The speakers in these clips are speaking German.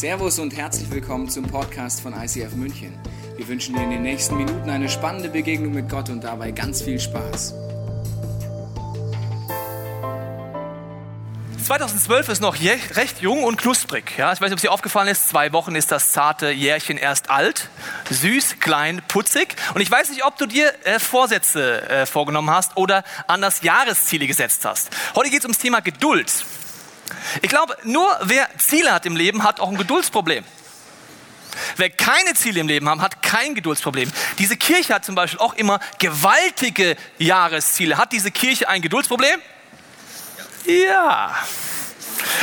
Servus und herzlich willkommen zum Podcast von ICF München. Wir wünschen dir in den nächsten Minuten eine spannende Begegnung mit Gott und dabei ganz viel Spaß. 2012 ist noch recht jung und knusprig. Ja, ich weiß nicht, ob es dir aufgefallen ist, zwei Wochen ist das zarte Jährchen erst alt. Süß, klein, putzig. Und ich weiß nicht, ob du dir äh, Vorsätze äh, vorgenommen hast oder anders Jahresziele gesetzt hast. Heute geht es ums Thema Geduld. Ich glaube, nur wer Ziele hat im Leben, hat auch ein Geduldsproblem. Wer keine Ziele im Leben hat, hat kein Geduldsproblem. Diese Kirche hat zum Beispiel auch immer gewaltige Jahresziele. Hat diese Kirche ein Geduldsproblem? Ja.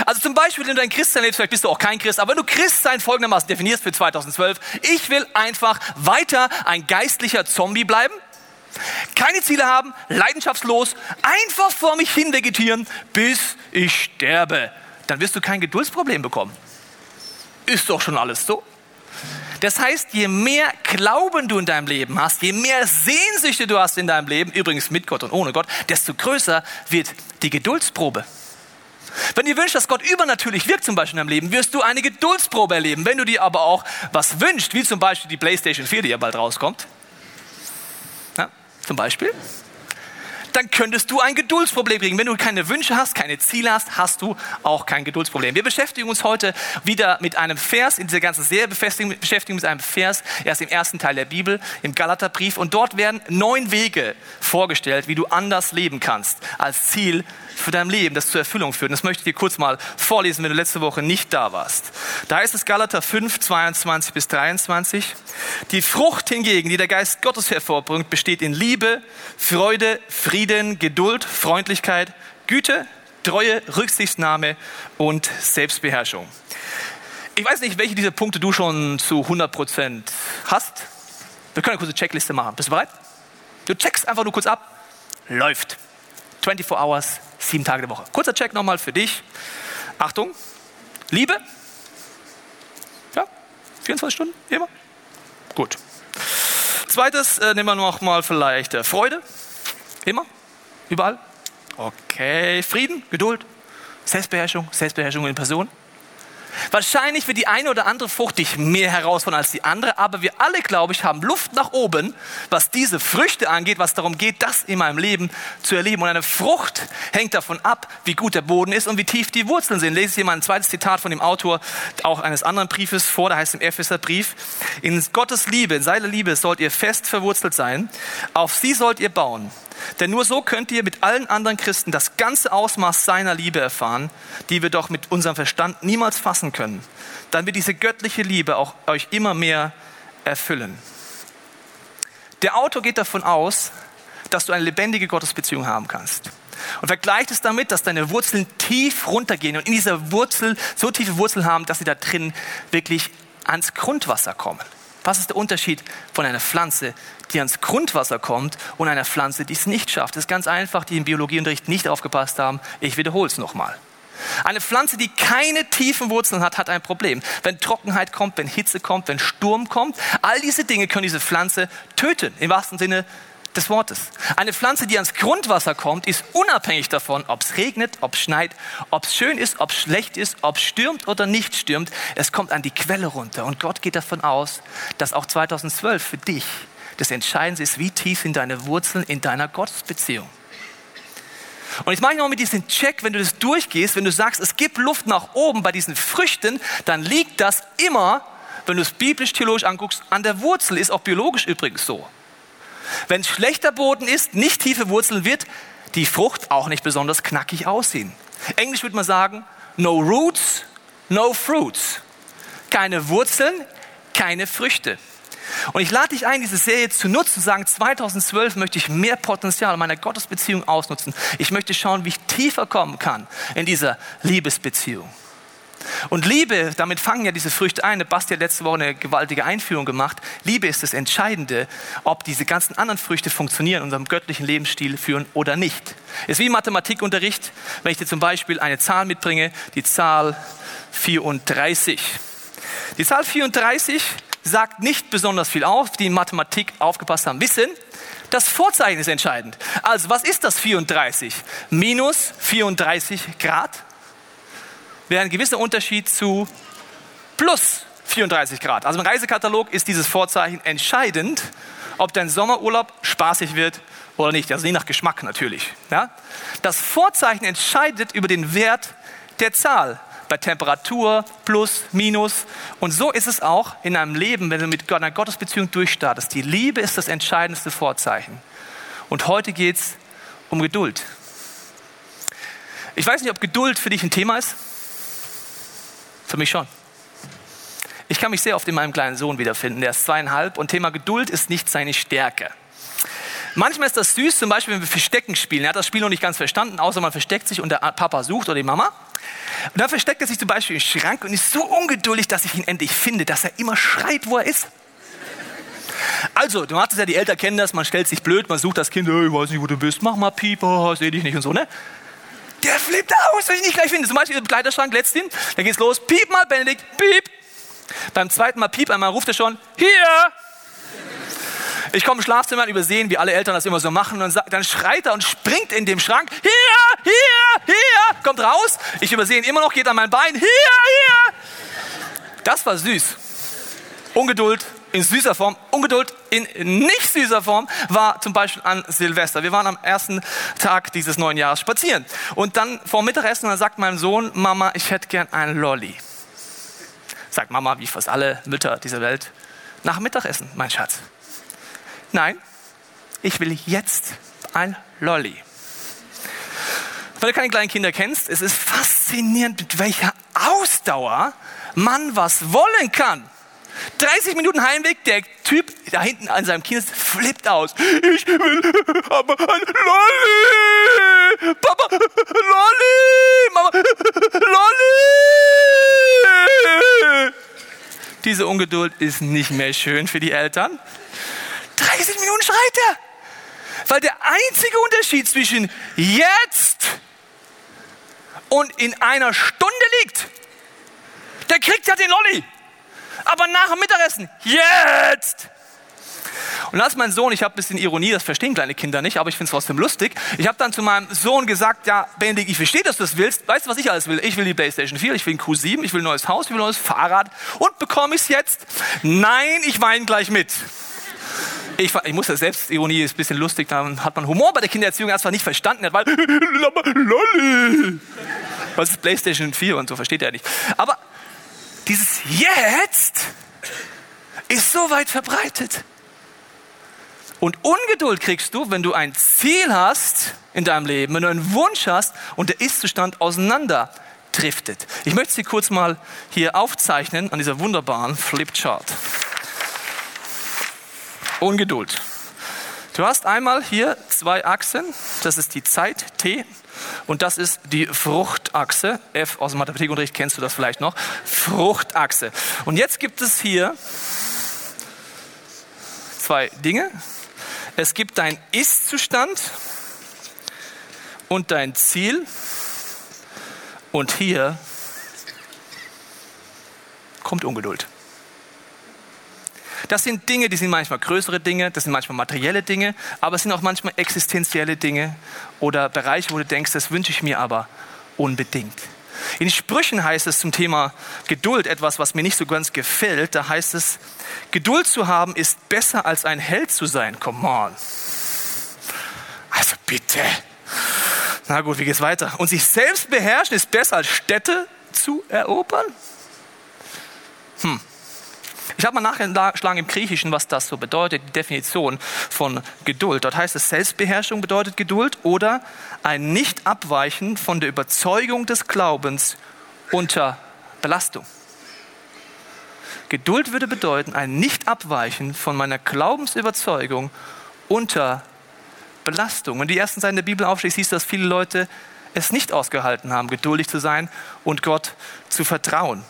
Also zum Beispiel, wenn du ein Christsein lebst, vielleicht bist du auch kein Christ, aber wenn du Christsein folgendermaßen definierst für 2012, ich will einfach weiter ein geistlicher Zombie bleiben, keine Ziele haben, leidenschaftslos, einfach vor mich hin vegetieren, bis ich sterbe. Dann wirst du kein Geduldsproblem bekommen. Ist doch schon alles so. Das heißt, je mehr Glauben du in deinem Leben hast, je mehr Sehnsüchte du hast in deinem Leben, übrigens mit Gott und ohne Gott, desto größer wird die Geduldsprobe. Wenn du wünschst, dass Gott übernatürlich wirkt, zum Beispiel in deinem Leben, wirst du eine Geduldsprobe erleben. Wenn du dir aber auch was wünschst, wie zum Beispiel die PlayStation 4, die ja bald rauskommt, zum Beispiel, dann könntest du ein Geduldsproblem kriegen. Wenn du keine Wünsche hast, keine Ziele hast, hast du auch kein Geduldsproblem. Wir beschäftigen uns heute wieder mit einem Vers, in dieser ganzen Serie beschäftigen, beschäftigen uns mit einem Vers, erst im ersten Teil der Bibel, im Galaterbrief. Und dort werden neun Wege vorgestellt, wie du anders leben kannst, als Ziel für dein Leben, das zur Erfüllung führt. Und das möchte ich dir kurz mal vorlesen, wenn du letzte Woche nicht da warst. Da heißt es Galater 5, 22 bis 23. Die Frucht hingegen, die der Geist Gottes hervorbringt, besteht in Liebe, Freude, Frieden, Geduld, Freundlichkeit, Güte, Treue, Rücksichtnahme und Selbstbeherrschung. Ich weiß nicht, welche dieser Punkte du schon zu 100 Prozent hast. Wir können eine kurze Checkliste machen. Bist du bereit? Du checkst einfach nur kurz ab. Läuft. 24 Hours, sieben Tage der Woche. Kurzer Check nochmal für dich. Achtung. Liebe. Ja, 24 Stunden, immer. Gut. Zweites äh, nehmen wir noch mal vielleicht äh, Freude. Immer. Überall. Okay. Frieden, Geduld, Selbstbeherrschung, Selbstbeherrschung in Person. Wahrscheinlich wird die eine oder andere Frucht dich mehr herausfordern als die andere, aber wir alle, glaube ich, haben Luft nach oben, was diese Früchte angeht, was darum geht, das in meinem Leben zu erleben. Und eine Frucht hängt davon ab, wie gut der Boden ist und wie tief die Wurzeln sind. Lese ich hier mal ein zweites Zitat von dem Autor auch eines anderen Briefes vor, da heißt im Epheserbrief, in Gottes Liebe, in seiner Liebe sollt ihr fest verwurzelt sein, auf sie sollt ihr bauen denn nur so könnt ihr mit allen anderen Christen das ganze Ausmaß seiner Liebe erfahren, die wir doch mit unserem Verstand niemals fassen können. Dann wird diese göttliche Liebe auch euch immer mehr erfüllen. Der Autor geht davon aus, dass du eine lebendige Gottesbeziehung haben kannst. Und vergleicht es damit, dass deine Wurzeln tief runtergehen und in dieser Wurzel so tiefe Wurzeln haben, dass sie da drin wirklich ans Grundwasser kommen. Was ist der Unterschied von einer Pflanze, die ans Grundwasser kommt und einer Pflanze, die es nicht schafft? Das ist ganz einfach, die im Biologieunterricht nicht aufgepasst haben. Ich wiederhole es nochmal. Eine Pflanze, die keine tiefen Wurzeln hat, hat ein Problem. Wenn Trockenheit kommt, wenn Hitze kommt, wenn Sturm kommt, all diese Dinge können diese Pflanze töten, im wahrsten Sinne des Wortes. Eine Pflanze, die ans Grundwasser kommt, ist unabhängig davon, ob es regnet, ob es schneit, ob es schön ist, ob es schlecht ist, ob es stürmt oder nicht stürmt. Es kommt an die Quelle runter. Und Gott geht davon aus, dass auch 2012 für dich das Entscheidende ist, wie tief sind deine Wurzeln in deiner Gottesbeziehung. Und jetzt mache ich noch mit diesem Check, wenn du das durchgehst, wenn du sagst, es gibt Luft nach oben bei diesen Früchten, dann liegt das immer, wenn du es biblisch-theologisch anguckst, an der Wurzel, ist auch biologisch übrigens so. Wenn schlechter Boden ist, nicht tiefe Wurzeln, wird die Frucht auch nicht besonders knackig aussehen. Englisch würde man sagen, no roots, no fruits. Keine Wurzeln, keine Früchte. Und ich lade dich ein, diese Serie zu nutzen, zu sagen, 2012 möchte ich mehr Potenzial meiner Gottesbeziehung ausnutzen. Ich möchte schauen, wie ich tiefer kommen kann in dieser Liebesbeziehung. Und Liebe, damit fangen ja diese Früchte ein. Basti hat letzte Woche eine gewaltige Einführung gemacht. Liebe ist das Entscheidende, ob diese ganzen anderen Früchte funktionieren, unserem göttlichen Lebensstil führen oder nicht. Ist wie Mathematikunterricht, wenn ich dir zum Beispiel eine Zahl mitbringe, die Zahl 34. Die Zahl 34 sagt nicht besonders viel auf, die in Mathematik aufgepasst haben, wissen, das Vorzeichen ist entscheidend. Also was ist das 34? Minus 34 Grad? Wäre ein gewisser Unterschied zu plus 34 Grad. Also im Reisekatalog ist dieses Vorzeichen entscheidend, ob dein Sommerurlaub spaßig wird oder nicht. Also nie nach Geschmack natürlich. Ja? Das Vorzeichen entscheidet über den Wert der Zahl bei Temperatur, Plus, Minus. Und so ist es auch in einem Leben, wenn du mit einer Gottesbeziehung durchstartest. Die Liebe ist das entscheidendste Vorzeichen. Und heute geht es um Geduld. Ich weiß nicht, ob Geduld für dich ein Thema ist. Für mich schon. Ich kann mich sehr oft in meinem kleinen Sohn wiederfinden. Der ist zweieinhalb und Thema Geduld ist nicht seine Stärke. Manchmal ist das süß, zum Beispiel, wenn wir Verstecken spielen. Er hat das Spiel noch nicht ganz verstanden, außer man versteckt sich und der Papa sucht oder die Mama. Und dann versteckt er sich zum Beispiel im Schrank und ist so ungeduldig, dass ich ihn endlich finde, dass er immer schreit, wo er ist. Also, du hast es ja, die Eltern kennen das, man stellt sich blöd, man sucht das Kind, hey, ich weiß nicht, wo du bist, mach mal Pieper, seh dich nicht und so, ne? Der flippt aus, wenn ich nicht gleich finde. Zum Beispiel im Kleiderschrank letztens, da geht's los, piep mal, Benedikt, piep. Beim zweiten Mal piep, einmal ruft er schon, hier. Ich komme im Schlafzimmer und übersehen, wie alle Eltern das immer so machen. Und dann schreit er und springt in dem Schrank. Hier, hier, hier. Kommt raus. Ich übersehe ihn immer noch, geht an mein Bein. Hier, hier. Das war süß. Ungeduld in süßer Form. Ungeduld in nicht süßer Form war zum Beispiel an Silvester. Wir waren am ersten Tag dieses neuen Jahres spazieren. Und dann vor Mittagessen, dann sagt mein Sohn, Mama, ich hätte gern einen Lolli. Sagt Mama, wie fast alle Mütter dieser Welt, nach Mittagessen, mein Schatz. Nein, ich will jetzt ein Lolli. Weil du keine kleinen Kinder kennst, es ist faszinierend, mit welcher Ausdauer man was wollen kann. 30 Minuten Heimweg, der Typ da hinten an seinem Kinn flippt aus. Ich will aber ein Lolli! Papa, Lolli! Mama, Lolli! Diese Ungeduld ist nicht mehr schön für die Eltern. 30 Minuten schreit er. Weil der einzige Unterschied zwischen jetzt und in einer Stunde liegt. Der kriegt ja den Lolli. Aber nach dem Mittagessen, jetzt! Und als mein Sohn, ich habe ein bisschen Ironie, das verstehen kleine Kinder nicht, aber ich finde es trotzdem lustig. Ich habe dann zu meinem Sohn gesagt, ja, Benedikt, ich verstehe, dass du das willst. Weißt du, was ich alles will? Ich will die Playstation 4, ich will ein Q7, ich will ein neues Haus, ich will ein neues Fahrrad. Und bekomme ich es jetzt? Nein, ich weine gleich mit. Ich, ich muss ja selbst, Ironie ist ein bisschen lustig, da hat man Humor bei der Kindererziehung erstmal nicht verstanden, weil, Lolli. Was ist Playstation 4 und so, versteht er nicht. Aber dieses Jetzt ist so weit verbreitet. Und Ungeduld kriegst du, wenn du ein Ziel hast in deinem Leben, wenn du einen Wunsch hast und der Ist-Zustand auseinander driftet. Ich möchte sie kurz mal hier aufzeichnen an dieser wunderbaren Flipchart. Ungeduld. Du hast einmal hier zwei Achsen, das ist die Zeit T und das ist die Fruchtachse. F aus dem Mathematikunterricht kennst du das vielleicht noch. Fruchtachse. Und jetzt gibt es hier zwei Dinge. Es gibt dein Ist-Zustand und dein Ziel. Und hier kommt Ungeduld. Das sind Dinge, die sind manchmal größere Dinge, das sind manchmal materielle Dinge, aber es sind auch manchmal existenzielle Dinge oder Bereiche, wo du denkst, das wünsche ich mir aber unbedingt. In Sprüchen heißt es zum Thema Geduld etwas, was mir nicht so ganz gefällt. Da heißt es, Geduld zu haben ist besser als ein Held zu sein. Come on. Also bitte. Na gut, wie geht's weiter? Und sich selbst beherrschen ist besser als Städte zu erobern? Hm. Ich habe mal nachgeschlagen im Griechischen, was das so bedeutet, die Definition von Geduld. Dort heißt es, Selbstbeherrschung bedeutet Geduld oder ein Nicht-Abweichen von der Überzeugung des Glaubens unter Belastung. Geduld würde bedeuten, ein Nicht-Abweichen von meiner Glaubensüberzeugung unter Belastung. Und die ersten Seiten der Bibel aufschließt, hieß, dass viele Leute es nicht ausgehalten haben, geduldig zu sein und Gott zu vertrauen.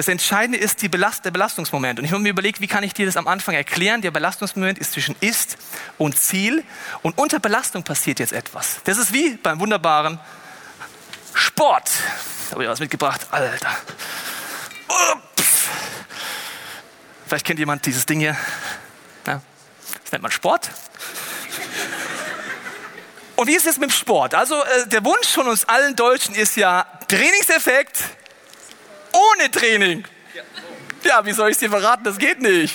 Das Entscheidende ist Belast der Belastungsmoment. Und ich habe mir überlegt, wie kann ich dir das am Anfang erklären? Der Belastungsmoment ist zwischen Ist und Ziel. Und unter Belastung passiert jetzt etwas. Das ist wie beim wunderbaren Sport. Da habe ich was mitgebracht. Alter. Ups. Vielleicht kennt jemand dieses Ding hier. Ja. Das nennt man Sport. Und wie ist es mit dem Sport? Also äh, der Wunsch von uns allen Deutschen ist ja Trainingseffekt ohne Training. Ja, wie soll ich es dir verraten? Das geht nicht.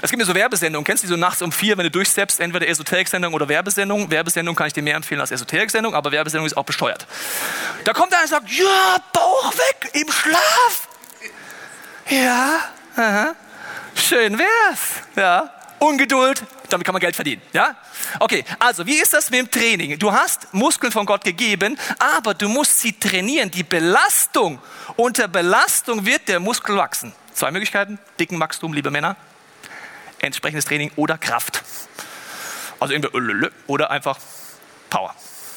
Es gibt mir so Werbesendungen. Kennst du die so nachts um vier, wenn du durchsteppst, entweder Esoterik-Sendung oder Werbesendung? Werbesendung kann ich dir mehr empfehlen als Esoterik-Sendung, aber Werbesendung ist auch besteuert. Da kommt einer und sagt, ja, Bauch weg, im Schlaf. Ja, aha. schön wär's. Ja, Ungeduld, damit kann man Geld verdienen. Ja? Okay, also wie ist das mit dem Training? Du hast Muskeln von Gott gegeben, aber du musst sie trainieren. Die Belastung, unter Belastung wird der Muskel wachsen. Zwei Möglichkeiten, dicken Wachstum, liebe Männer, entsprechendes Training oder Kraft. Also irgendwie oder einfach Power.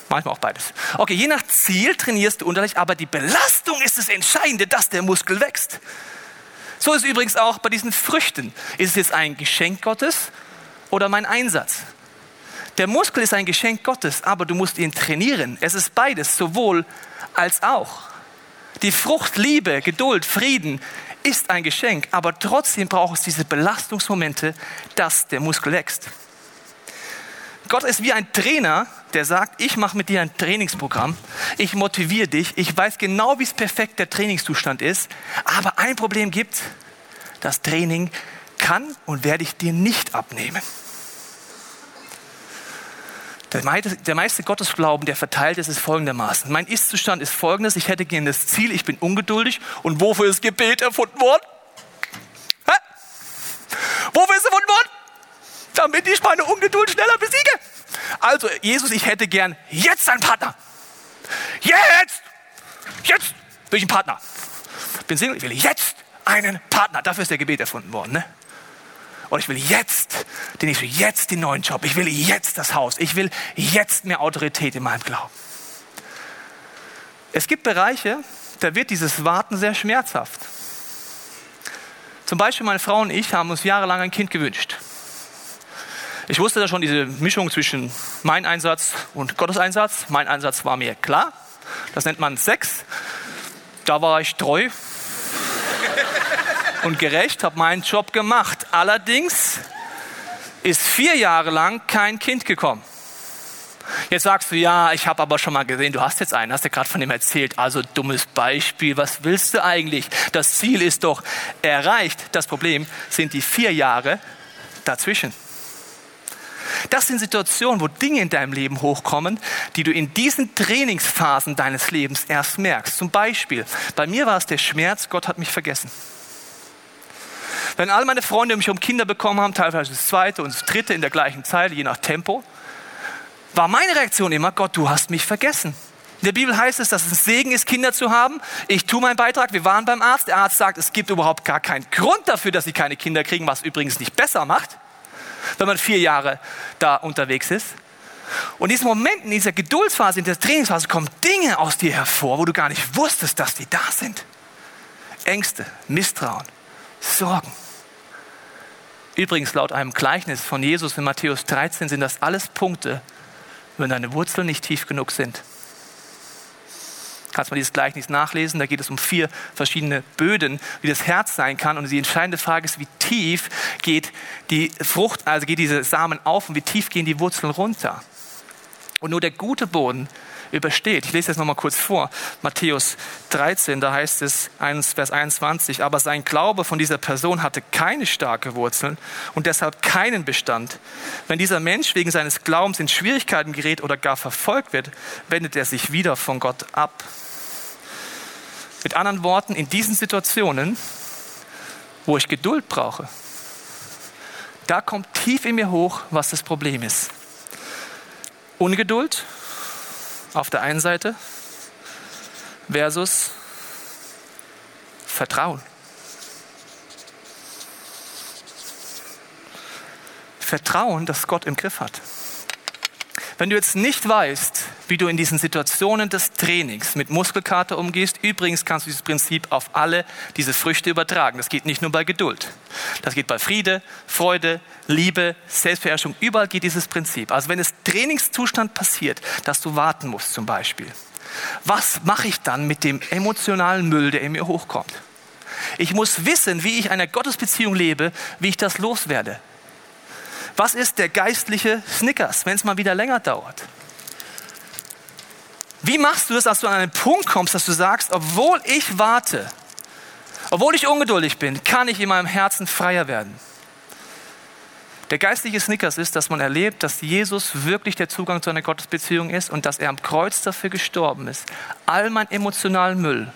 Manchmal auch beides. Okay, je nach Ziel trainierst du unterlich, aber die Belastung ist das Entscheidende, dass der Muskel wächst. So ist übrigens auch bei diesen Früchten. Ist es jetzt ein Geschenk Gottes oder mein Einsatz? Der Muskel ist ein Geschenk Gottes, aber du musst ihn trainieren. Es ist beides, sowohl als auch. Die Frucht Liebe, Geduld, Frieden ist ein Geschenk, aber trotzdem braucht es diese Belastungsmomente, dass der Muskel wächst. Gott ist wie ein Trainer, der sagt, ich mache mit dir ein Trainingsprogramm, ich motiviere dich, ich weiß genau, wie es perfekt der Trainingszustand ist, aber ein Problem gibt, das Training kann und werde ich dir nicht abnehmen. Der meiste, Gottesglauben, der verteilt ist, ist folgendermaßen. Mein Ist-Zustand ist folgendes, ich hätte gerne das Ziel, ich bin ungeduldig und wofür ist Gebet erfunden worden? Hä? Wofür ist es erfunden worden? Damit ich meine Ungeduld schneller besiege. Also, Jesus, ich hätte gern jetzt einen Partner. Jetzt! Jetzt bin ich ein Partner. Bin Single, ich will jetzt einen Partner. Dafür ist der Gebet erfunden worden. Ne? Oder ich will jetzt den ich will jetzt den neuen Job. Ich will jetzt das Haus. Ich will jetzt mehr Autorität in meinem Glauben. Es gibt Bereiche, da wird dieses Warten sehr schmerzhaft. Zum Beispiel meine Frau und ich haben uns jahrelang ein Kind gewünscht. Ich wusste da schon diese Mischung zwischen mein Einsatz und Gottes Einsatz. Mein Einsatz war mir klar. Das nennt man Sex. Da war ich treu und gerecht, habe meinen Job gemacht. Allerdings ist vier Jahre lang kein Kind gekommen. Jetzt sagst du, ja, ich habe aber schon mal gesehen, du hast jetzt einen, hast ja gerade von dem erzählt. Also dummes Beispiel, was willst du eigentlich? Das Ziel ist doch erreicht. Das Problem sind die vier Jahre dazwischen. Das sind Situationen, wo Dinge in deinem Leben hochkommen, die du in diesen Trainingsphasen deines Lebens erst merkst. Zum Beispiel, bei mir war es der Schmerz, Gott hat mich vergessen. Wenn all meine Freunde mich um Kinder bekommen haben, teilweise das zweite und das dritte in der gleichen Zeit, je nach Tempo, war meine Reaktion immer, Gott, du hast mich vergessen. In der Bibel heißt es, dass es ein Segen ist, Kinder zu haben. Ich tue meinen Beitrag. Wir waren beim Arzt. Der Arzt sagt, es gibt überhaupt gar keinen Grund dafür, dass sie keine Kinder kriegen, was übrigens nicht besser macht wenn man vier Jahre da unterwegs ist. Und in diesen Momenten, in dieser Geduldsphase, in der Trainingsphase kommen Dinge aus dir hervor, wo du gar nicht wusstest, dass die da sind. Ängste, Misstrauen, Sorgen. Übrigens, laut einem Gleichnis von Jesus in Matthäus 13 sind das alles Punkte, wenn deine Wurzeln nicht tief genug sind. Kannst du mal dieses Gleichnis nachlesen? Da geht es um vier verschiedene Böden, wie das Herz sein kann. Und die entscheidende Frage ist, wie tief geht die Frucht, also geht diese Samen auf und wie tief gehen die Wurzeln runter? Und nur der gute Boden übersteht. Ich lese das nochmal kurz vor. Matthäus 13, da heißt es, Vers 21, aber sein Glaube von dieser Person hatte keine starke Wurzeln und deshalb keinen Bestand. Wenn dieser Mensch wegen seines Glaubens in Schwierigkeiten gerät oder gar verfolgt wird, wendet er sich wieder von Gott ab. Mit anderen Worten, in diesen Situationen, wo ich Geduld brauche, da kommt tief in mir hoch, was das Problem ist. Ungeduld auf der einen Seite versus Vertrauen. Vertrauen, dass Gott im Griff hat. Wenn du jetzt nicht weißt, wie du in diesen Situationen des Trainings mit Muskelkater umgehst, übrigens kannst du dieses Prinzip auf alle diese Früchte übertragen. Das geht nicht nur bei Geduld. Das geht bei Friede, Freude, Liebe, Selbstbeherrschung. Überall geht dieses Prinzip. Also wenn es Trainingszustand passiert, dass du warten musst zum Beispiel, was mache ich dann mit dem emotionalen Müll, der in mir hochkommt? Ich muss wissen, wie ich eine Gottesbeziehung lebe, wie ich das loswerde. Was ist der geistliche Snickers, wenn es mal wieder länger dauert? Wie machst du das, dass du an einen Punkt kommst, dass du sagst, obwohl ich warte, Obwohl ich ungeduldig bin, kann ich in meinem Herzen freier werden. Der geistliche Snickers ist, dass man erlebt, dass Jesus wirklich der Zugang zu einer Gottesbeziehung ist und dass er am Kreuz dafür gestorben ist. All mein emotionalen Müll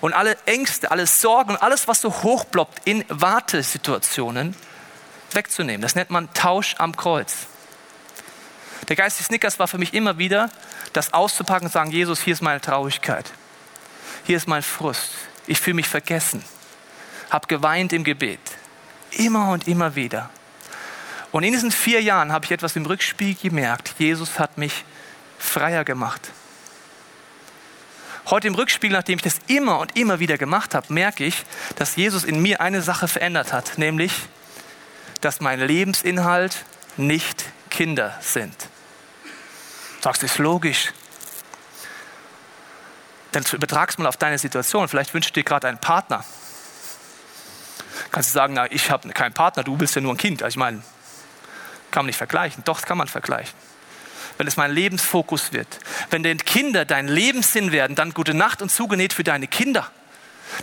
und alle Ängste, alle Sorgen und alles, was so hochploppt in Wartesituationen, wegzunehmen. Das nennt man Tausch am Kreuz. Der geistliche Snickers war für mich immer wieder, das auszupacken und sagen, Jesus, hier ist meine Traurigkeit. Hier ist mein Frust. Ich fühle mich vergessen. Hab geweint im Gebet. Immer und immer wieder. Und in diesen vier Jahren habe ich etwas im Rückspiegel gemerkt. Jesus hat mich freier gemacht. Heute im Rückspiegel, nachdem ich das immer und immer wieder gemacht habe, merke ich, dass Jesus in mir eine Sache verändert hat, nämlich, dass mein Lebensinhalt nicht Kinder sind. Sagst ist logisch. Dann übertragst mal auf deine Situation. Vielleicht wünschst du dir gerade einen Partner. Kannst du sagen, na, ich habe keinen Partner, du bist ja nur ein Kind. Also ich meine, kann man nicht vergleichen. Doch, das kann man vergleichen. Wenn es mein Lebensfokus wird. Wenn denn Kinder dein Lebenssinn werden, dann gute Nacht und zugenäht für deine Kinder.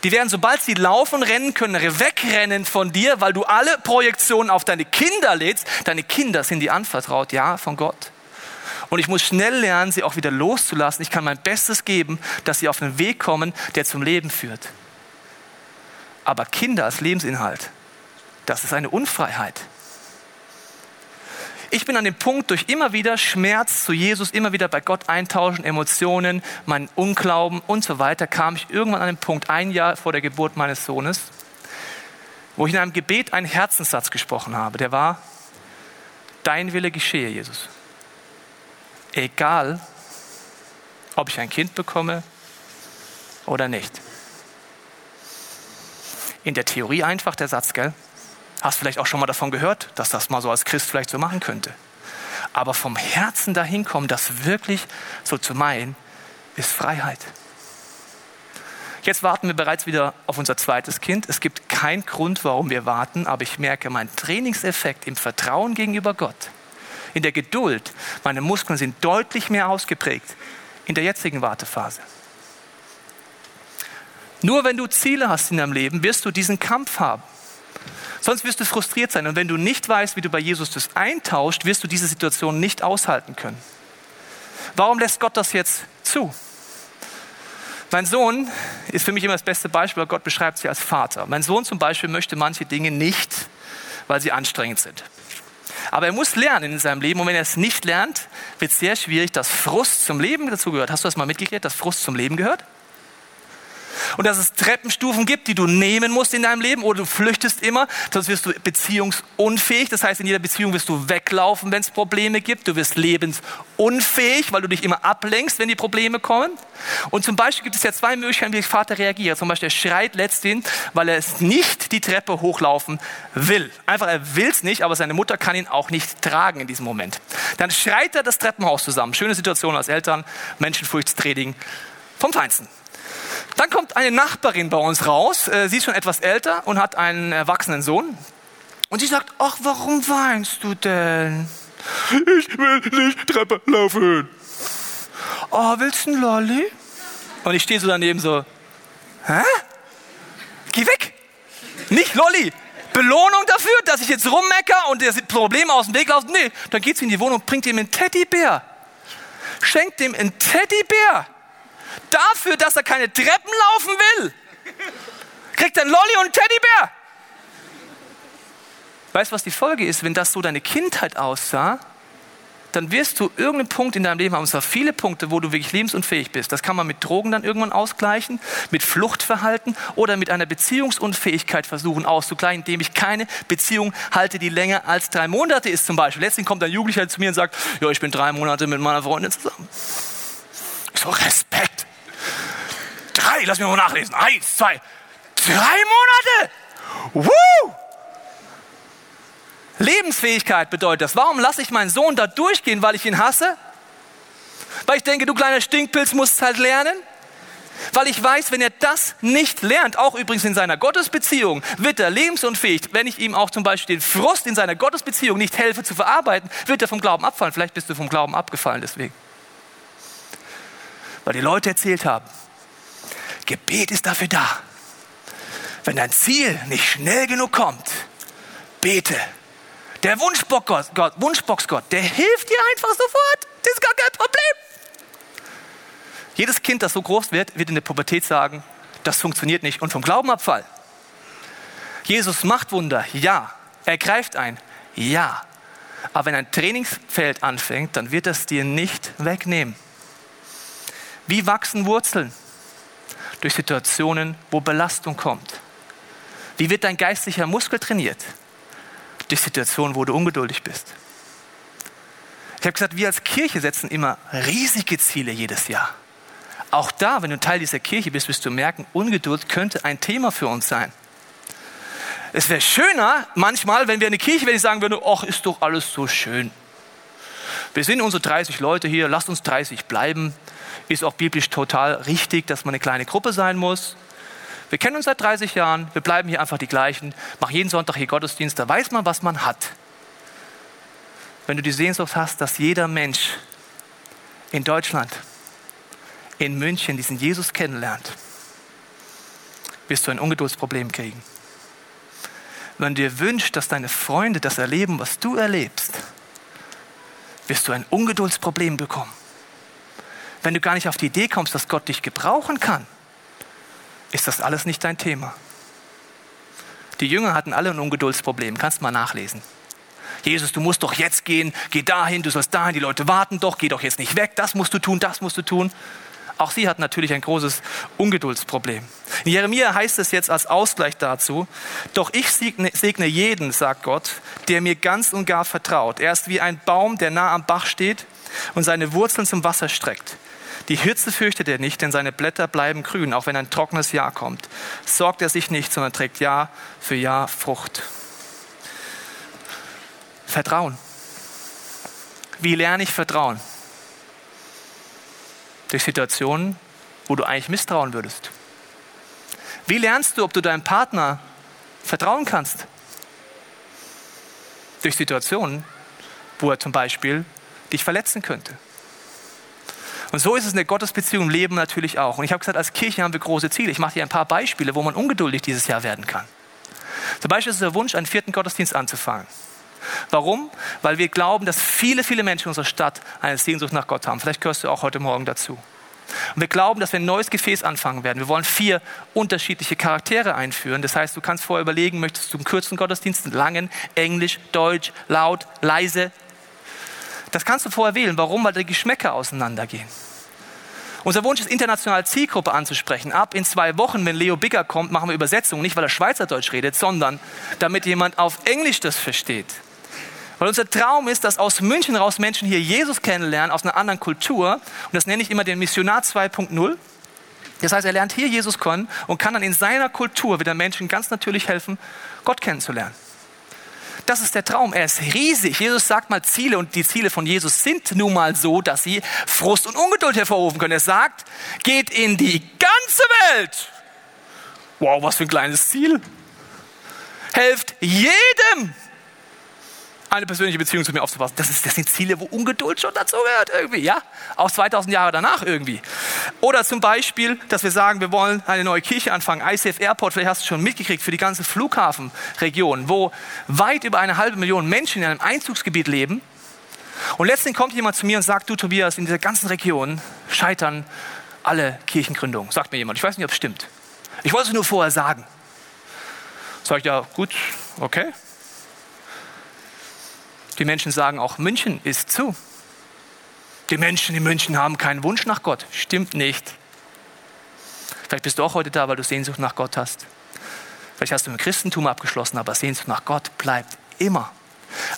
Die werden, sobald sie laufen, rennen können, wegrennen von dir, weil du alle Projektionen auf deine Kinder lädst. Deine Kinder sind dir anvertraut, ja, von Gott. Und ich muss schnell lernen, sie auch wieder loszulassen. Ich kann mein Bestes geben, dass sie auf einen Weg kommen, der zum Leben führt. Aber Kinder als Lebensinhalt, das ist eine Unfreiheit. Ich bin an dem Punkt, durch immer wieder Schmerz zu Jesus, immer wieder bei Gott eintauschen, Emotionen, mein Unglauben und so weiter, kam ich irgendwann an den Punkt, ein Jahr vor der Geburt meines Sohnes, wo ich in einem Gebet einen Herzenssatz gesprochen habe. Der war, dein Wille geschehe, Jesus. Egal, ob ich ein Kind bekomme oder nicht. In der Theorie einfach der Satz, gell? Hast vielleicht auch schon mal davon gehört, dass das mal so als Christ vielleicht so machen könnte. Aber vom Herzen dahin kommen, das wirklich so zu meinen, ist Freiheit. Jetzt warten wir bereits wieder auf unser zweites Kind. Es gibt keinen Grund, warum wir warten, aber ich merke, mein Trainingseffekt im Vertrauen gegenüber Gott, in der Geduld, meine Muskeln sind deutlich mehr ausgeprägt in der jetzigen Wartephase. Nur wenn du Ziele hast in deinem Leben, wirst du diesen Kampf haben. Sonst wirst du frustriert sein. Und wenn du nicht weißt, wie du bei Jesus das eintauscht, wirst du diese Situation nicht aushalten können. Warum lässt Gott das jetzt zu? Mein Sohn ist für mich immer das beste Beispiel, weil Gott beschreibt sie als Vater. Mein Sohn zum Beispiel möchte manche Dinge nicht, weil sie anstrengend sind. Aber er muss lernen in seinem Leben und wenn er es nicht lernt, wird es sehr schwierig, dass Frust zum Leben dazugehört. Hast du das mal mitgekriegt, dass Frust zum Leben gehört? Und dass es Treppenstufen gibt, die du nehmen musst in deinem Leben oder du flüchtest immer, sonst wirst du beziehungsunfähig. Das heißt, in jeder Beziehung wirst du weglaufen, wenn es Probleme gibt. Du wirst lebensunfähig, weil du dich immer ablenkst, wenn die Probleme kommen. Und zum Beispiel gibt es ja zwei Möglichkeiten, wie der Vater reagiert. Zum Beispiel, er schreit letztendlich, weil er es nicht die Treppe hochlaufen will. Einfach, er will es nicht, aber seine Mutter kann ihn auch nicht tragen in diesem Moment. Dann schreit er das Treppenhaus zusammen. Schöne Situation als Eltern, Menschenfurchtstraining vom Feinsten. Dann kommt eine Nachbarin bei uns raus. Äh, sie ist schon etwas älter und hat einen erwachsenen Sohn. Und sie sagt, ach, warum weinst du denn? Ich will nicht Treppe laufen. Oh, willst du ein Lolli? Und ich stehe so daneben so, hä? Geh weg! Nicht Lolli! Belohnung dafür, dass ich jetzt rummecker und das Problem aus dem Weg laufe? Nee, dann geht sie in die Wohnung und bringt ihm einen Teddybär. Schenkt ihm einen Teddybär. Dafür, dass er keine Treppen laufen will, kriegt er einen Lolli und einen Teddybär. Weißt du, was die Folge ist, wenn das so deine Kindheit aussah? Dann wirst du irgendeinen Punkt in deinem Leben haben, und zwar viele Punkte, wo du wirklich lebensunfähig bist. Das kann man mit Drogen dann irgendwann ausgleichen, mit Fluchtverhalten oder mit einer Beziehungsunfähigkeit versuchen auszugleichen, indem ich keine Beziehung halte, die länger als drei Monate ist zum Beispiel. Letztens kommt ein Jugendlicher zu mir und sagt, ja, ich bin drei Monate mit meiner Freundin zusammen. So, Respekt. Drei, lass mich mal nachlesen. Eins, zwei, drei Monate. Woo! Lebensfähigkeit bedeutet das. Warum lasse ich meinen Sohn da durchgehen, weil ich ihn hasse? Weil ich denke, du kleiner Stinkpilz musst halt lernen? Weil ich weiß, wenn er das nicht lernt, auch übrigens in seiner Gottesbeziehung, wird er lebensunfähig. Wenn ich ihm auch zum Beispiel den Frust in seiner Gottesbeziehung nicht helfe zu verarbeiten, wird er vom Glauben abfallen. Vielleicht bist du vom Glauben abgefallen deswegen weil die Leute erzählt haben, Gebet ist dafür da, Wenn dein Ziel nicht schnell genug kommt, bete. Der Wunschbox Gott, Wunschbox Gott, der hilft dir einfach sofort. Das ist gar kein Problem. Jedes Kind, das so groß wird, wird in der Pubertät sagen, das funktioniert nicht und vom Glauben abfallen. Jesus macht Wunder, ja. Er greift ein, ja. Aber wenn ein Trainingsfeld anfängt, dann wird es dir nicht wegnehmen. Wie wachsen Wurzeln? Durch Situationen, wo Belastung kommt. Wie wird dein geistlicher Muskel trainiert? Durch Situationen, wo du ungeduldig bist. Ich habe gesagt, wir als Kirche setzen immer riesige Ziele jedes Jahr. Auch da, wenn du Teil dieser Kirche bist, wirst du merken, Ungeduld könnte ein Thema für uns sein. Es wäre schöner manchmal, wenn wir in eine Kirche wenn ich sagen würde, ach, ist doch alles so schön. Wir sind unsere 30 Leute hier, lasst uns 30 bleiben. Ist auch biblisch total richtig, dass man eine kleine Gruppe sein muss. Wir kennen uns seit 30 Jahren, wir bleiben hier einfach die gleichen, machen jeden Sonntag hier Gottesdienst, da weiß man, was man hat. Wenn du die Sehnsucht hast, dass jeder Mensch in Deutschland, in München diesen Jesus kennenlernt, wirst du ein Ungeduldsproblem kriegen. Wenn du dir wünschst, dass deine Freunde das erleben, was du erlebst, wirst du ein Ungeduldsproblem bekommen. Wenn du gar nicht auf die Idee kommst, dass Gott dich gebrauchen kann, ist das alles nicht dein Thema. Die Jünger hatten alle ein Ungeduldsproblem, kannst mal nachlesen. Jesus, du musst doch jetzt gehen, geh dahin, du sollst dahin, die Leute warten doch, geh doch jetzt nicht weg, das musst du tun, das musst du tun. Auch sie hatten natürlich ein großes Ungeduldsproblem. In Jeremia heißt es jetzt als Ausgleich dazu, doch ich segne, segne jeden, sagt Gott, der mir ganz und gar vertraut. Er ist wie ein Baum, der nah am Bach steht und seine Wurzeln zum Wasser streckt. Die Hitze fürchtet er nicht, denn seine Blätter bleiben grün, auch wenn ein trockenes Jahr kommt. Sorgt er sich nicht, sondern trägt Jahr für Jahr Frucht. Vertrauen. Wie lerne ich Vertrauen? Durch Situationen, wo du eigentlich misstrauen würdest. Wie lernst du, ob du deinem Partner vertrauen kannst? Durch Situationen, wo er zum Beispiel dich verletzen könnte. Und so ist es in der Gottesbeziehung im Leben natürlich auch. Und ich habe gesagt, als Kirche haben wir große Ziele. Ich mache dir ein paar Beispiele, wo man ungeduldig dieses Jahr werden kann. Zum Beispiel ist es der Wunsch, einen vierten Gottesdienst anzufangen. Warum? Weil wir glauben, dass viele, viele Menschen in unserer Stadt eine Sehnsucht nach Gott haben. Vielleicht gehörst du auch heute Morgen dazu. Und wir glauben, dass wir ein neues Gefäß anfangen werden. Wir wollen vier unterschiedliche Charaktere einführen. Das heißt, du kannst vorher überlegen, möchtest du einen kurzen Gottesdienst, einen langen, Englisch, Deutsch, laut, leise, das kannst du vorher wählen. Warum? Weil die Geschmäcker auseinandergehen. Unser Wunsch ist, international Zielgruppe anzusprechen. Ab in zwei Wochen, wenn Leo Bigger kommt, machen wir Übersetzungen. Nicht, weil er Schweizerdeutsch redet, sondern damit jemand auf Englisch das versteht. Weil unser Traum ist, dass aus München raus Menschen hier Jesus kennenlernen, aus einer anderen Kultur. Und das nenne ich immer den Missionar 2.0. Das heißt, er lernt hier Jesus kennen und kann dann in seiner Kultur wieder Menschen ganz natürlich helfen, Gott kennenzulernen. Das ist der Traum. Er ist riesig. Jesus sagt mal Ziele und die Ziele von Jesus sind nun mal so, dass sie Frust und Ungeduld hervorrufen können. Er sagt, geht in die ganze Welt. Wow, was für ein kleines Ziel. Helft jedem, eine persönliche Beziehung zu mir aufzupassen. Das, ist, das sind Ziele, wo Ungeduld schon dazu gehört irgendwie, ja? Auch 2000 Jahre danach irgendwie. Oder zum Beispiel, dass wir sagen, wir wollen eine neue Kirche anfangen. ICF Airport, vielleicht hast du schon mitgekriegt, für die ganze Flughafenregion, wo weit über eine halbe Million Menschen in einem Einzugsgebiet leben. Und letztendlich kommt jemand zu mir und sagt, du Tobias, in dieser ganzen Region scheitern alle Kirchengründungen. Sagt mir jemand. Ich weiß nicht, ob es stimmt. Ich wollte es nur vorher sagen. Sag ich, ja, gut, okay. Die Menschen sagen auch, München ist zu. Die Menschen in München haben keinen Wunsch nach Gott. Stimmt nicht. Vielleicht bist du auch heute da, weil du Sehnsucht nach Gott hast. Vielleicht hast du im Christentum abgeschlossen, aber Sehnsucht nach Gott bleibt immer.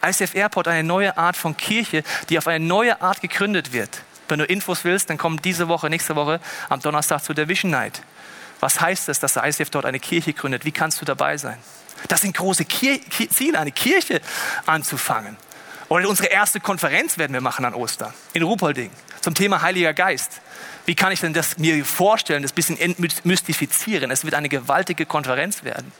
ICF Airport, eine neue Art von Kirche, die auf eine neue Art gegründet wird. Wenn du Infos willst, dann komm diese Woche, nächste Woche am Donnerstag zu der Vision Night. Was heißt es, dass der ICF dort eine Kirche gründet? Wie kannst du dabei sein? Das sind große Kir Ziele, eine Kirche anzufangen. Oder unsere erste Konferenz werden wir machen an Ostern in Ruhpolding zum Thema Heiliger Geist. Wie kann ich denn das mir vorstellen, das ein bisschen entmystifizieren? Es wird eine gewaltige Konferenz werden.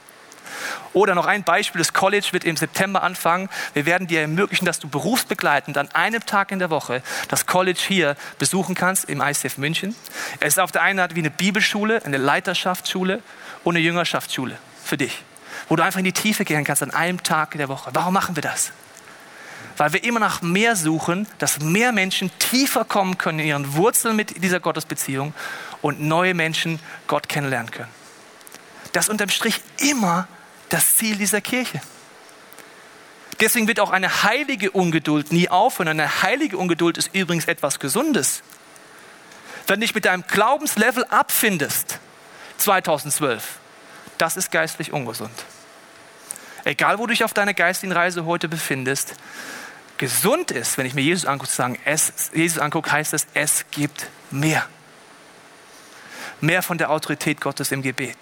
Oder noch ein Beispiel, das College wird im September anfangen. Wir werden dir ermöglichen, dass du berufsbegleitend an einem Tag in der Woche das College hier besuchen kannst im ICF München. Es ist auf der einen Seite wie eine Bibelschule, eine Leiterschaftsschule und eine Jüngerschaftsschule. für dich, wo du einfach in die Tiefe gehen kannst an einem Tag in der Woche. Warum machen wir das? Weil wir immer nach mehr suchen, dass mehr Menschen tiefer kommen können in ihren Wurzeln mit dieser Gottesbeziehung und neue Menschen Gott kennenlernen können. Das ist unterm Strich immer das Ziel dieser Kirche. Deswegen wird auch eine heilige Ungeduld nie aufhören. Eine heilige Ungeduld ist übrigens etwas Gesundes. Wenn du dich mit deinem Glaubenslevel abfindest, 2012, das ist geistlich ungesund. Egal, wo du dich auf deiner geistigen Reise heute befindest, gesund ist, wenn ich mir Jesus angucke, zu sagen, es, Jesus angucke, heißt es, es gibt mehr. Mehr von der Autorität Gottes im Gebet.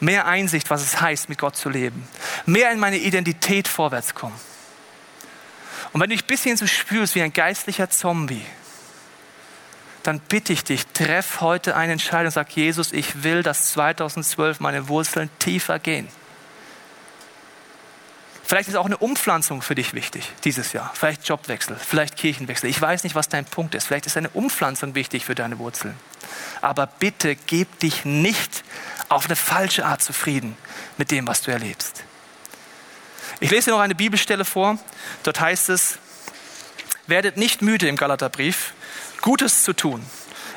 Mehr Einsicht, was es heißt, mit Gott zu leben. Mehr in meine Identität vorwärts kommen. Und wenn du dich ein bisschen so spürst wie ein geistlicher Zombie, dann bitte ich dich, treff heute eine Entscheidung und sag, Jesus, ich will, dass 2012 meine Wurzeln tiefer gehen. Vielleicht ist auch eine Umpflanzung für dich wichtig dieses Jahr. Vielleicht Jobwechsel, vielleicht Kirchenwechsel. Ich weiß nicht, was dein Punkt ist. Vielleicht ist eine Umpflanzung wichtig für deine Wurzeln. Aber bitte gib dich nicht auf eine falsche Art zufrieden mit dem, was du erlebst. Ich lese dir noch eine Bibelstelle vor. Dort heißt es, werdet nicht müde im Galaterbrief, Gutes zu tun.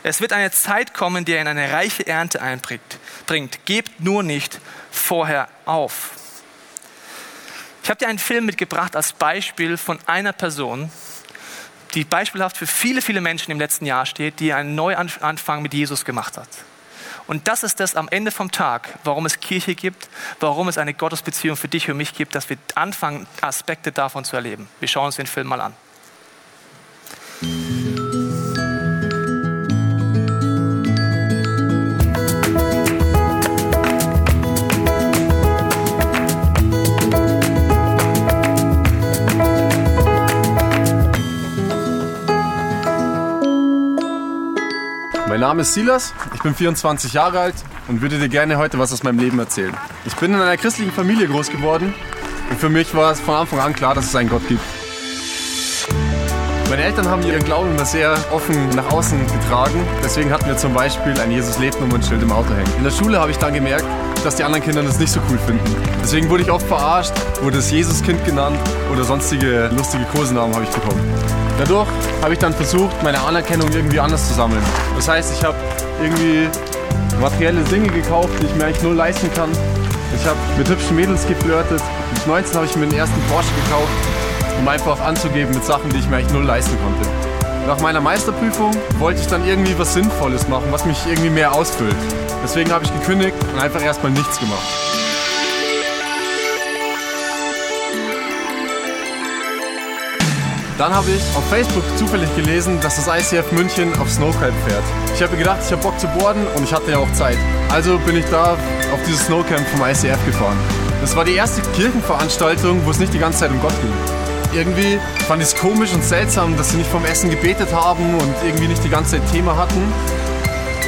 Es wird eine Zeit kommen, die in eine reiche Ernte einbringt. Bringt. Gebt nur nicht vorher auf. Ich habe dir einen Film mitgebracht als Beispiel von einer Person, die beispielhaft für viele, viele Menschen im letzten Jahr steht, die einen Neuanfang mit Jesus gemacht hat. Und das ist das am Ende vom Tag, warum es Kirche gibt, warum es eine Gottesbeziehung für dich und mich gibt, dass wir anfangen, Aspekte davon zu erleben. Wir schauen uns den Film mal an. Name ist Silas, ich bin 24 Jahre alt und würde dir gerne heute was aus meinem Leben erzählen. Ich bin in einer christlichen Familie groß geworden und für mich war es von Anfang an klar, dass es einen Gott gibt. Meine Eltern haben ihren Glauben immer sehr offen nach außen getragen. Deswegen hatten wir zum Beispiel ein Jesus lebt Nummernschild im Auto hängen. In der Schule habe ich dann gemerkt, dass die anderen Kinder das nicht so cool finden. Deswegen wurde ich oft verarscht, wurde das Jesuskind genannt oder sonstige lustige Kosenamen habe ich bekommen. Dadurch habe ich dann versucht, meine Anerkennung irgendwie anders zu sammeln. Das heißt, ich habe irgendwie materielle Dinge gekauft, die ich mir eigentlich null leisten kann. Ich habe mit hübschen Mädels geflirtet. Mit 19 habe ich mir den ersten Porsche gekauft, um einfach anzugeben mit Sachen, die ich mir eigentlich null leisten konnte. Nach meiner Meisterprüfung wollte ich dann irgendwie was Sinnvolles machen, was mich irgendwie mehr ausfüllt. Deswegen habe ich gekündigt und einfach erstmal nichts gemacht. Dann habe ich auf Facebook zufällig gelesen, dass das ICF München auf Snowcamp fährt. Ich habe gedacht, ich habe Bock zu boarden und ich hatte ja auch Zeit. Also bin ich da auf dieses Snowcamp vom ICF gefahren. Das war die erste Kirchenveranstaltung, wo es nicht die ganze Zeit um Gott ging. Irgendwie fand ich es komisch und seltsam, dass sie nicht vom Essen gebetet haben und irgendwie nicht die ganze Zeit Thema hatten.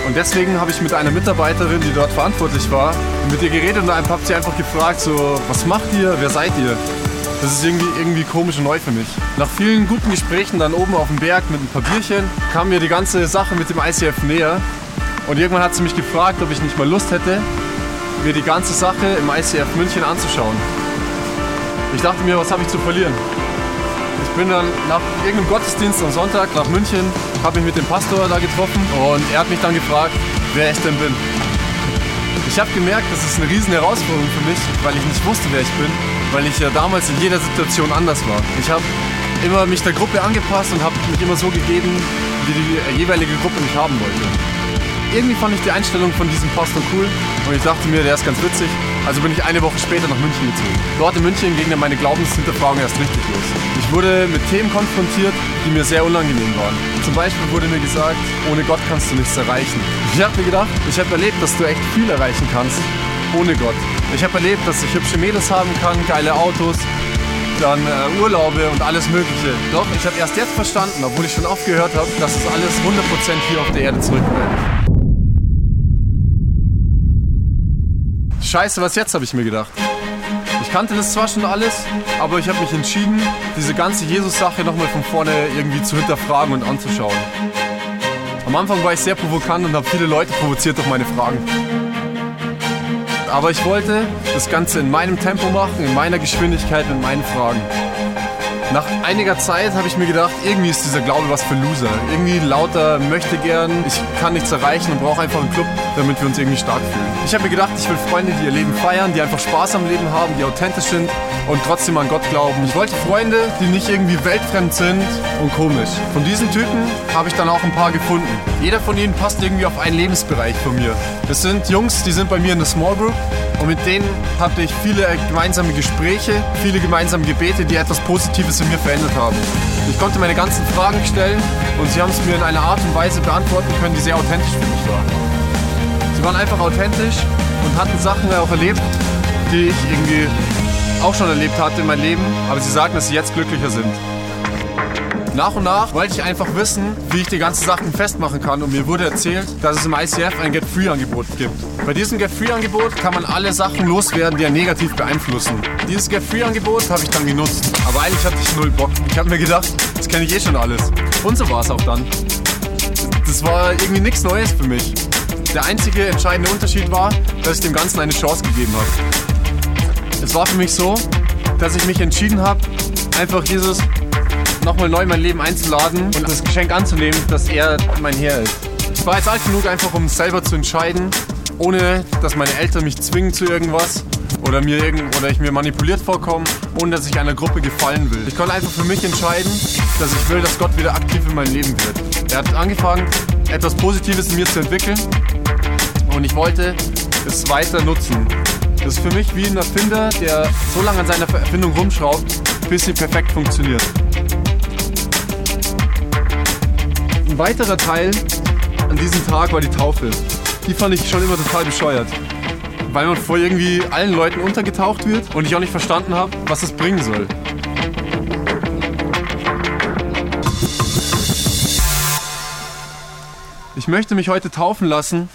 Und deswegen habe ich mit einer Mitarbeiterin, die dort verantwortlich war, mit ihr geredet und habe sie einfach gefragt, so, was macht ihr, wer seid ihr? Das ist irgendwie, irgendwie komisch und neu für mich. Nach vielen guten Gesprächen dann oben auf dem Berg mit ein paar Bierchen kam mir die ganze Sache mit dem ICF näher. Und irgendwann hat sie mich gefragt, ob ich nicht mal Lust hätte, mir die ganze Sache im ICF München anzuschauen. Ich dachte mir, was habe ich zu verlieren? Ich bin dann nach irgendeinem Gottesdienst am Sonntag nach München, habe mich mit dem Pastor da getroffen und er hat mich dann gefragt, wer ich denn bin. Ich habe gemerkt, das ist eine riesen Herausforderung für mich, weil ich nicht wusste, wer ich bin weil ich ja damals in jeder Situation anders war. Ich habe immer mich der Gruppe angepasst und habe mich immer so gegeben, wie die jeweilige Gruppe mich haben wollte. Irgendwie fand ich die Einstellung von diesem Pastor cool und ich dachte mir, der ist ganz witzig. Also bin ich eine Woche später nach München gezogen. Dort in München ging dann meine Glaubenshinterfragung erst richtig los. Ich wurde mit Themen konfrontiert, die mir sehr unangenehm waren. Zum Beispiel wurde mir gesagt, ohne Gott kannst du nichts erreichen. Ich habe mir gedacht, ich habe erlebt, dass du echt viel erreichen kannst, ohne Gott. Ich habe erlebt, dass ich hübsche Mädels haben kann, geile Autos, dann äh, Urlaube und alles Mögliche. Doch, ich habe erst jetzt verstanden, obwohl ich schon oft gehört habe, dass es alles 100% hier auf der Erde zurückbleibt. Scheiße, was jetzt, habe ich mir gedacht. Ich kannte das zwar schon alles, aber ich habe mich entschieden, diese ganze Jesus-Sache nochmal von vorne irgendwie zu hinterfragen und anzuschauen. Am Anfang war ich sehr provokant und habe viele Leute provoziert durch meine Fragen. Aber ich wollte das Ganze in meinem Tempo machen, in meiner Geschwindigkeit, mit meinen Fragen. Nach einiger Zeit habe ich mir gedacht, irgendwie ist dieser Glaube was für Loser. Irgendwie lauter möchte gern, ich kann nichts erreichen und brauche einfach einen Club, damit wir uns irgendwie stark fühlen. Ich habe mir gedacht, ich will Freunde, die ihr Leben feiern, die einfach Spaß am Leben haben, die authentisch sind und trotzdem an Gott glauben. Ich wollte Freunde, die nicht irgendwie weltfremd sind und komisch. Von diesen Typen habe ich dann auch ein paar gefunden. Jeder von ihnen passt irgendwie auf einen Lebensbereich von mir. Das sind Jungs, die sind bei mir in der Small Group und mit denen hatte ich viele gemeinsame Gespräche, viele gemeinsame Gebete, die etwas Positives in mir verändert haben. Ich konnte meine ganzen Fragen stellen und sie haben es mir in einer Art und Weise beantworten können, die sehr authentisch für mich war. Sie waren einfach authentisch und hatten Sachen auch erlebt, die ich irgendwie auch schon erlebt hatte in meinem Leben, aber sie sagen, dass sie jetzt glücklicher sind. Nach und nach wollte ich einfach wissen, wie ich die ganzen Sachen festmachen kann und mir wurde erzählt, dass es im ICF ein Get-Free-Angebot gibt. Bei diesem Get-Free-Angebot kann man alle Sachen loswerden, die einen negativ beeinflussen. Dieses Get-Free-Angebot habe ich dann genutzt, aber eigentlich hatte ich null Bock. Ich habe mir gedacht, das kenne ich eh schon alles. Und so war es auch dann. Das war irgendwie nichts Neues für mich. Der einzige entscheidende Unterschied war, dass ich dem Ganzen eine Chance gegeben habe. Es war für mich so, dass ich mich entschieden habe, einfach Jesus nochmal neu mein Leben einzuladen und das Geschenk anzunehmen, dass er mein Herr ist. Ich war jetzt alt genug, einfach um selber zu entscheiden, ohne dass meine Eltern mich zwingen zu irgendwas oder, mir irgend oder ich mir manipuliert vorkomme, ohne dass ich einer Gruppe gefallen will. Ich konnte einfach für mich entscheiden, dass ich will, dass Gott wieder aktiv in meinem Leben wird. Er hat angefangen, etwas Positives in mir zu entwickeln und ich wollte es weiter nutzen. Das ist für mich wie ein Erfinder, der so lange an seiner Erfindung rumschraubt, bis sie perfekt funktioniert. Ein weiterer Teil an diesem Tag war die Taufe. Die fand ich schon immer total bescheuert. Weil man vor irgendwie allen Leuten untergetaucht wird und ich auch nicht verstanden habe, was das bringen soll. Ich möchte mich heute taufen lassen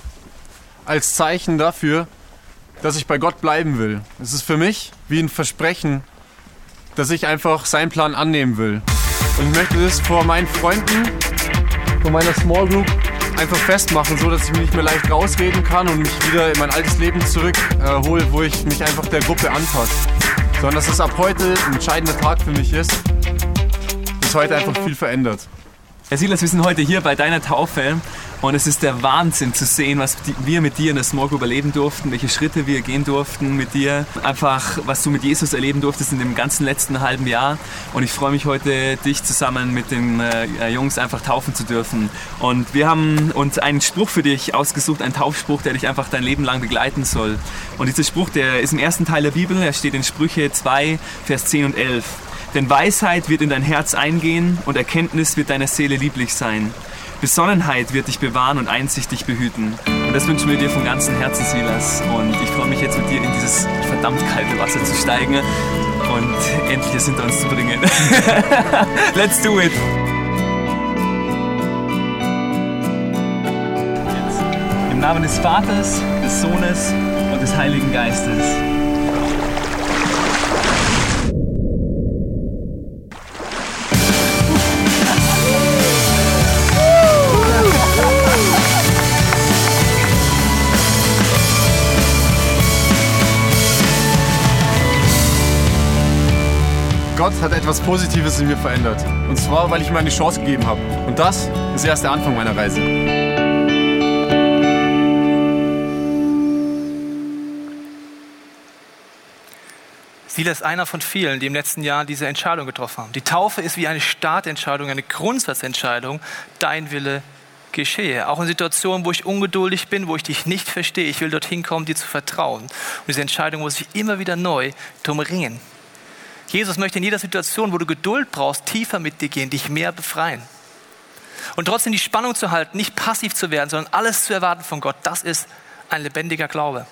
als Zeichen dafür, dass ich bei Gott bleiben will. Es ist für mich wie ein Versprechen, dass ich einfach seinen Plan annehmen will. Und ich möchte das vor meinen Freunden, vor meiner Small Group einfach festmachen, so dass ich mich nicht mehr leicht rausreden kann und mich wieder in mein altes Leben zurückhole, äh, wo ich mich einfach der Gruppe anpasse. Sondern dass es ab heute ein entscheidender Tag für mich ist, bis heute einfach viel verändert. Herr Silas, wir sind heute hier bei deiner Taufe und es ist der Wahnsinn zu sehen, was wir mit dir in der Small Group erleben durften, welche Schritte wir gehen durften mit dir, einfach was du mit Jesus erleben durftest in dem ganzen letzten halben Jahr. Und ich freue mich heute, dich zusammen mit den äh, Jungs einfach taufen zu dürfen. Und wir haben uns einen Spruch für dich ausgesucht, einen Taufspruch, der dich einfach dein Leben lang begleiten soll. Und dieser Spruch, der ist im ersten Teil der Bibel, er steht in Sprüche 2, Vers 10 und 11. Denn Weisheit wird in dein Herz eingehen und Erkenntnis wird deiner Seele lieblich sein. Besonnenheit wird dich bewahren und Einsicht dich behüten. Und das wünschen wir dir von ganzem Herzen, Silas. Und ich freue mich jetzt mit dir in dieses verdammt kalte Wasser zu steigen und endlich es hinter uns zu bringen. Let's do it! Im Namen des Vaters, des Sohnes und des Heiligen Geistes. Gott hat etwas Positives in mir verändert. Und zwar, weil ich mir eine Chance gegeben habe. Und das ist erst der Anfang meiner Reise. Silas ist einer von vielen, die im letzten Jahr diese Entscheidung getroffen haben. Die Taufe ist wie eine Startentscheidung, eine Grundsatzentscheidung. Dein Wille geschehe. Auch in Situationen, wo ich ungeduldig bin, wo ich dich nicht verstehe. Ich will dorthin kommen, dir zu vertrauen. Und diese Entscheidung muss ich immer wieder neu drum ringen. Jesus möchte in jeder Situation, wo du Geduld brauchst, tiefer mit dir gehen, dich mehr befreien. Und trotzdem die Spannung zu halten, nicht passiv zu werden, sondern alles zu erwarten von Gott, das ist ein lebendiger Glaube.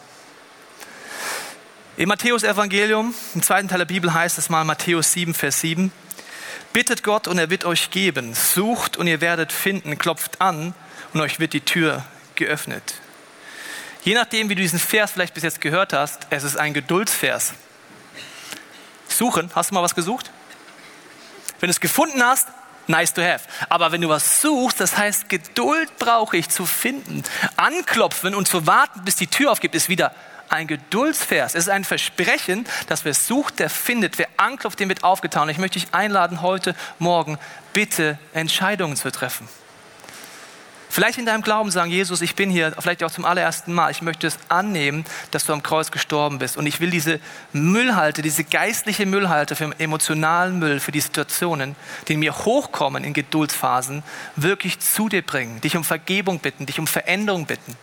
Im Matthäus-Evangelium, im zweiten Teil der Bibel heißt es mal Matthäus 7, Vers 7, Bittet Gott und er wird euch geben, sucht und ihr werdet finden, klopft an und euch wird die Tür geöffnet. Je nachdem, wie du diesen Vers vielleicht bis jetzt gehört hast, es ist ein Geduldsvers. Suchen, hast du mal was gesucht? Wenn du es gefunden hast, nice to have. Aber wenn du was suchst, das heißt, Geduld brauche ich zu finden. Anklopfen und zu warten, bis die Tür aufgibt, ist wieder ein Geduldsvers. Es ist ein Versprechen, dass wer sucht, der findet. Wer anklopft, dem wird aufgetan. Ich möchte dich einladen, heute Morgen bitte Entscheidungen zu treffen. Vielleicht in deinem Glauben sagen, Jesus, ich bin hier, vielleicht auch zum allerersten Mal. Ich möchte es annehmen, dass du am Kreuz gestorben bist. Und ich will diese Müllhalte, diese geistliche Müllhalte für emotionalen Müll, für die Situationen, die in mir hochkommen in Geduldsphasen, wirklich zu dir bringen. Dich um Vergebung bitten, dich um Veränderung bitten.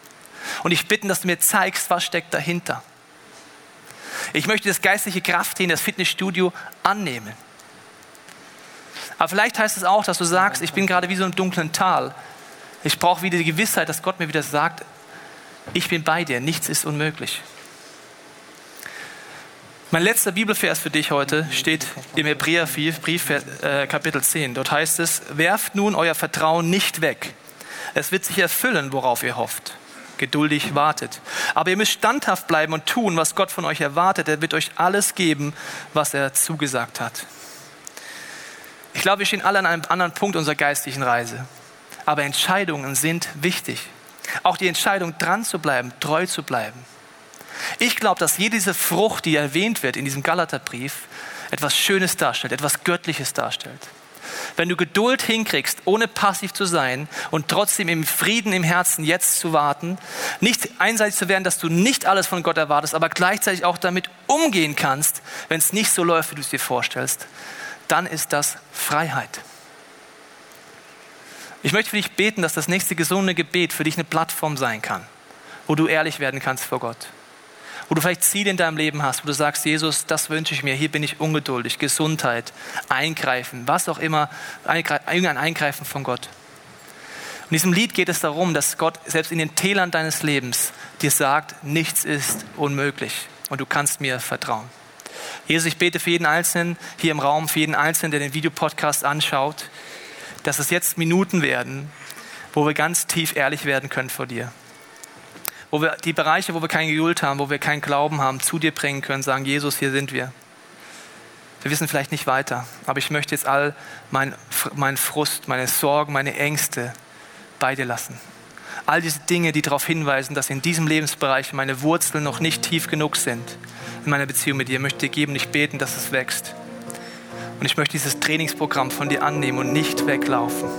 Und ich bitten, dass du mir zeigst, was steckt dahinter. Ich möchte das geistliche Krafttraining, das Fitnessstudio annehmen. Aber vielleicht heißt es auch, dass du sagst, ich bin gerade wie so im dunklen Tal. Ich brauche wieder die Gewissheit, dass Gott mir wieder sagt, ich bin bei dir, nichts ist unmöglich. Mein letzter Bibelvers für dich heute steht im Hebräerbrief, äh, Kapitel 10. Dort heißt es, werft nun euer Vertrauen nicht weg. Es wird sich erfüllen, worauf ihr hofft. Geduldig wartet. Aber ihr müsst standhaft bleiben und tun, was Gott von euch erwartet. Er wird euch alles geben, was er zugesagt hat. Ich glaube, wir stehen alle an einem anderen Punkt unserer geistlichen Reise aber Entscheidungen sind wichtig. Auch die Entscheidung, dran zu bleiben, treu zu bleiben. Ich glaube, dass jede diese Frucht, die erwähnt wird in diesem Galaterbrief, etwas Schönes darstellt, etwas Göttliches darstellt. Wenn du Geduld hinkriegst, ohne passiv zu sein und trotzdem im Frieden im Herzen jetzt zu warten, nicht einseitig zu werden, dass du nicht alles von Gott erwartest, aber gleichzeitig auch damit umgehen kannst, wenn es nicht so läuft, wie du es dir vorstellst, dann ist das Freiheit. Ich möchte für dich beten, dass das nächste gesunde Gebet für dich eine Plattform sein kann, wo du ehrlich werden kannst vor Gott. Wo du vielleicht Ziele in deinem Leben hast, wo du sagst, Jesus, das wünsche ich mir, hier bin ich ungeduldig, Gesundheit, Eingreifen, was auch immer, irgendein Eingreifen von Gott. In diesem Lied geht es darum, dass Gott selbst in den Tälern deines Lebens dir sagt, nichts ist unmöglich und du kannst mir vertrauen. Jesus, ich bete für jeden Einzelnen hier im Raum, für jeden Einzelnen, der den Videopodcast anschaut dass es jetzt Minuten werden, wo wir ganz tief ehrlich werden können vor dir. Wo wir die Bereiche, wo wir keine Geduld haben, wo wir keinen Glauben haben, zu dir bringen können, sagen, Jesus, hier sind wir. Wir wissen vielleicht nicht weiter, aber ich möchte jetzt all meinen mein Frust, meine Sorgen, meine Ängste bei dir lassen. All diese Dinge, die darauf hinweisen, dass in diesem Lebensbereich meine Wurzeln noch nicht tief genug sind in meiner Beziehung mit dir, möchte ich dir geben, nicht beten, dass es wächst. Und ich möchte dieses Trainingsprogramm von dir annehmen und nicht weglaufen.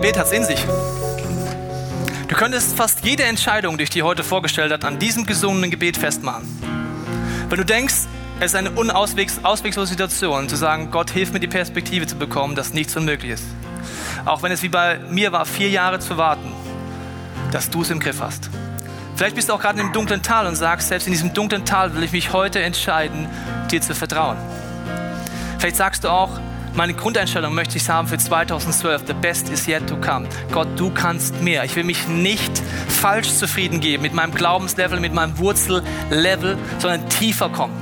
Gebet hat es in sich. Du könntest fast jede Entscheidung, die ich dir heute vorgestellt habe, an diesem gesunden Gebet festmachen. Wenn du denkst, es ist eine unauswegslose Situation, zu sagen, Gott hilf mir die Perspektive zu bekommen, dass nichts unmöglich ist. Auch wenn es wie bei mir war, vier Jahre zu warten, dass du es im Griff hast. Vielleicht bist du auch gerade in einem dunklen Tal und sagst, selbst in diesem dunklen Tal will ich mich heute entscheiden, dir zu vertrauen. Vielleicht sagst du auch, meine Grundeinstellung möchte ich haben für 2012. The best is yet to come. Gott, du kannst mehr. Ich will mich nicht falsch zufrieden geben mit meinem Glaubenslevel, mit meinem Wurzellevel, sondern tiefer kommen.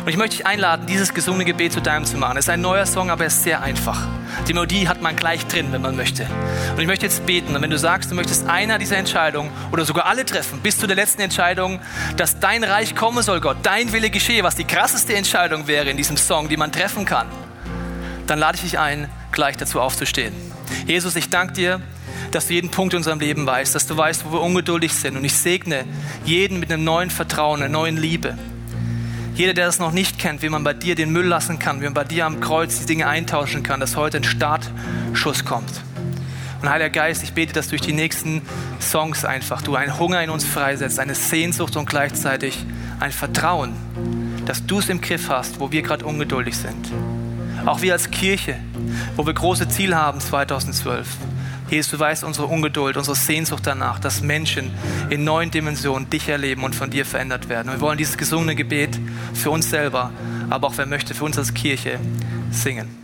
Und ich möchte dich einladen, dieses gesunde Gebet zu deinem zu machen. Es ist ein neuer Song, aber er ist sehr einfach. Die Melodie hat man gleich drin, wenn man möchte. Und ich möchte jetzt beten. Und wenn du sagst, du möchtest einer dieser Entscheidungen oder sogar alle treffen, bis zu der letzten Entscheidung, dass dein Reich kommen soll, Gott, dein Wille geschehe, was die krasseste Entscheidung wäre in diesem Song, die man treffen kann dann lade ich dich ein, gleich dazu aufzustehen. Jesus, ich danke dir, dass du jeden Punkt in unserem Leben weißt, dass du weißt, wo wir ungeduldig sind. Und ich segne jeden mit einem neuen Vertrauen, einer neuen Liebe. Jeder, der das noch nicht kennt, wie man bei dir den Müll lassen kann, wie man bei dir am Kreuz die Dinge eintauschen kann, dass heute ein Startschuss kommt. Und Heiliger Geist, ich bete, dass durch die nächsten Songs einfach du einen Hunger in uns freisetzt, eine Sehnsucht und gleichzeitig ein Vertrauen, dass du es im Griff hast, wo wir gerade ungeduldig sind. Auch wir als Kirche, wo wir große Ziele haben 2012. Jesus, du weißt unsere Ungeduld, unsere Sehnsucht danach, dass Menschen in neuen Dimensionen dich erleben und von dir verändert werden. Und wir wollen dieses gesunde Gebet für uns selber, aber auch wer möchte, für uns als Kirche singen.